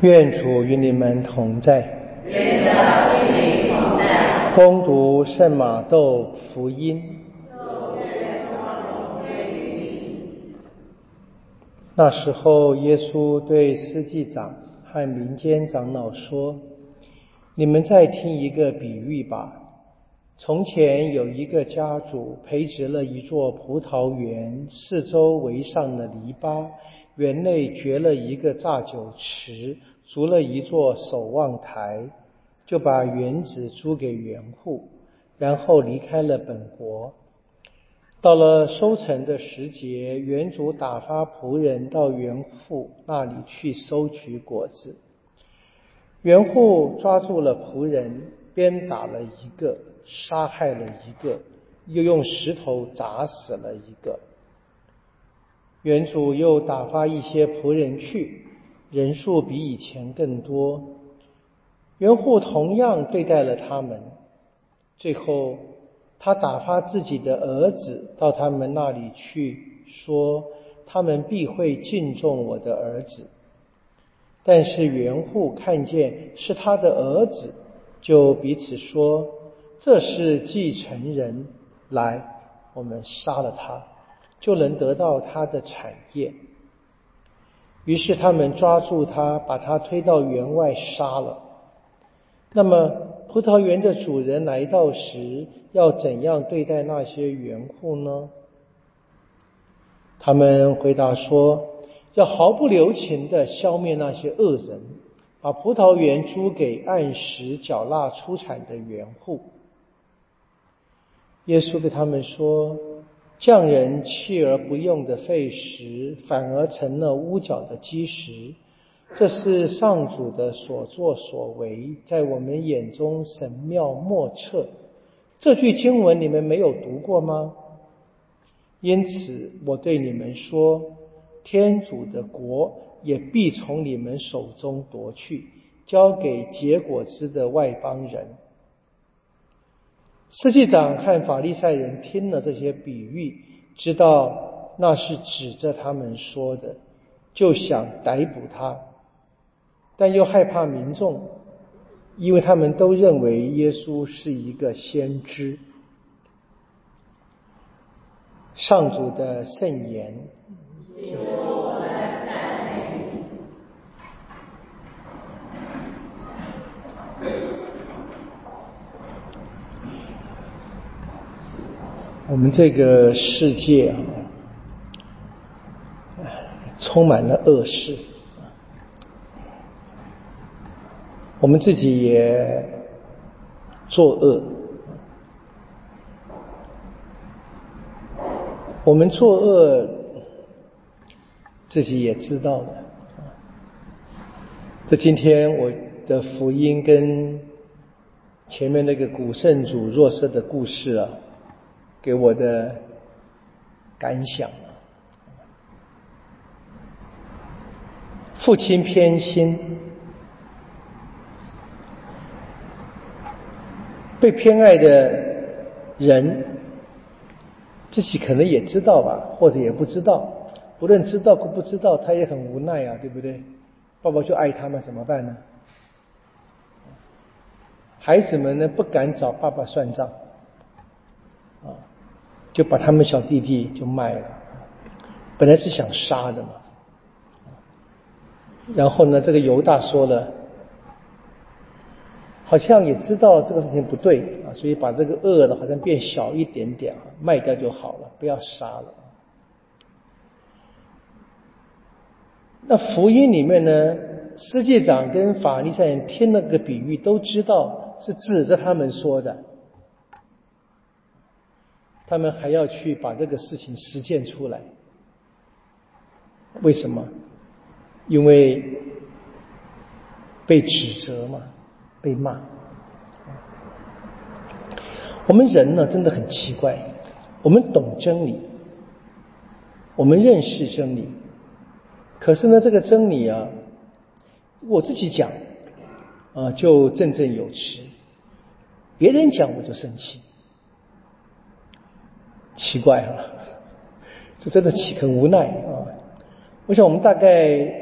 愿主与你们同在。愿主与你同在。恭读圣马窦福音。那时候，耶稣对司祭长和民间长老说：“你们再听一个比喻吧。从前有一个家主培植了一座葡萄园，四周围上了篱笆。”园内掘了一个榨酒池，筑了一座守望台，就把园子租给园户，然后离开了本国。到了收成的时节，园主打发仆人到园户那里去收取果子。园户抓住了仆人，鞭打了一个，杀害了一个，又用石头砸死了一个。园主又打发一些仆人去，人数比以前更多。园户同样对待了他们。最后，他打发自己的儿子到他们那里去，说他们必会敬重我的儿子。但是园户看见是他的儿子，就彼此说：“这是继承人，来，我们杀了他。”就能得到他的产业。于是他们抓住他，把他推到园外杀了。那么葡萄园的主人来到时，要怎样对待那些园户呢？他们回答说：要毫不留情的消灭那些恶人，把葡萄园租给按时缴纳出产的园户。耶稣对他们说。匠人弃而不用的废石，反而成了屋角的基石。这是上主的所作所为，在我们眼中神妙莫测。这句经文你们没有读过吗？因此我对你们说，天主的国也必从你们手中夺去，交给结果子的外邦人。司祭长和法利赛人听了这些比喻，知道那是指着他们说的，就想逮捕他，但又害怕民众，因为他们都认为耶稣是一个先知。上主的圣言。我们这个世界啊，充满了恶事，我们自己也作恶，我们作恶自己也知道的。这今天我的福音跟前面那个古圣主弱色的故事啊。给我的感想父亲偏心，被偏爱的人自己可能也知道吧，或者也不知道。不论知道或不知道，他也很无奈啊，对不对？爸爸就爱他们，怎么办呢？孩子们呢，不敢找爸爸算账。就把他们小弟弟就卖了，本来是想杀的嘛。然后呢，这个犹大说了，好像也知道这个事情不对啊，所以把这个恶的，好像变小一点点，卖掉就好了，不要杀了。那福音里面呢，司祭长跟法利赛人听那个比喻，都知道是指着他们说的。他们还要去把这个事情实践出来，为什么？因为被指责嘛，被骂。我们人呢，真的很奇怪。我们懂真理，我们认识真理，可是呢，这个真理啊，我自己讲啊，就振振有词；别人讲，我就生气。奇怪啊，是真的奇很无奈啊！我想我们大概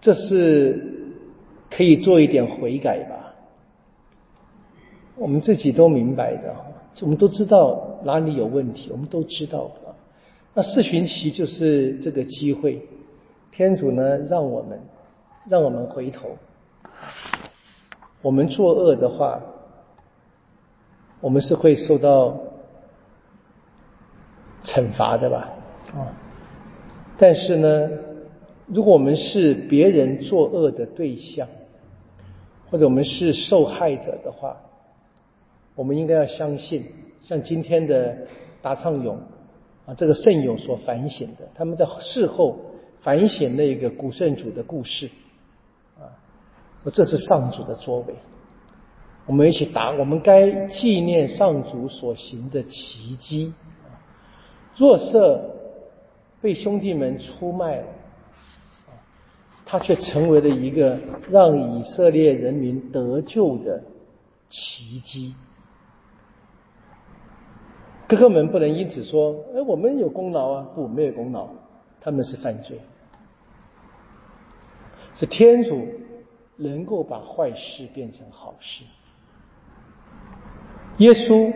这是可以做一点悔改吧。我们自己都明白的，我们都知道哪里有问题，我们都知道的。那四旬期就是这个机会，天主呢让我们让我们回头。我们作恶的话，我们是会受到惩罚的吧？啊，但是呢，如果我们是别人作恶的对象，或者我们是受害者的话，我们应该要相信，像今天的达畅勇啊，这个圣勇所反省的，他们在事后反省那个古圣主的故事啊，说这是上主的作为，我们一起答，我们该纪念上主所行的奇迹。若瑟被兄弟们出卖了，他却成为了一个让以色列人民得救的奇迹。哥哥们不能因此说：“哎，我们有功劳啊！”不，没有功劳，他们是犯罪，是天主能够把坏事变成好事。耶稣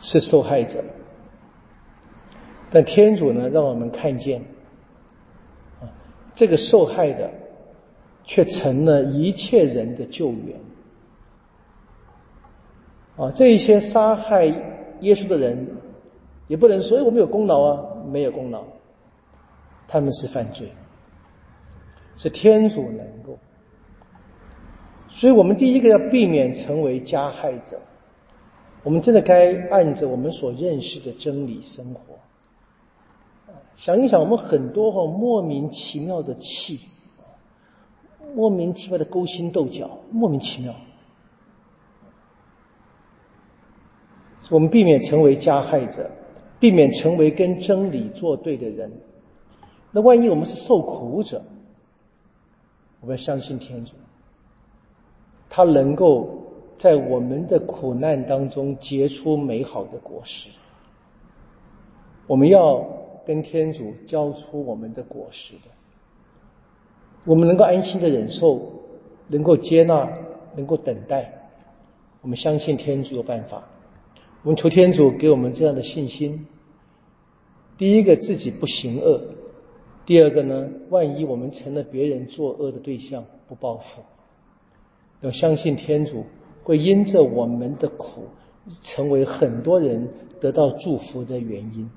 是受害者。但天主呢，让我们看见，啊，这个受害的却成了一切人的救援。啊，这一些杀害耶稣的人，也不能说我们有功劳啊，没有功劳，他们是犯罪，是天主能够。所以我们第一个要避免成为加害者，我们真的该按着我们所认识的真理生活。想一想，我们很多哈莫名其妙的气，莫名其妙的勾心斗角，莫名其妙。我们避免成为加害者，避免成为跟真理作对的人。那万一我们是受苦者，我们要相信天主，他能够在我们的苦难当中结出美好的果实。我们要。跟天主交出我们的果实的，我们能够安心的忍受，能够接纳，能够等待，我们相信天主的办法。我们求天主给我们这样的信心。第一个，自己不行恶；第二个呢，万一我们成了别人作恶的对象，不报复。要相信天主会因着我们的苦，成为很多人得到祝福的原因。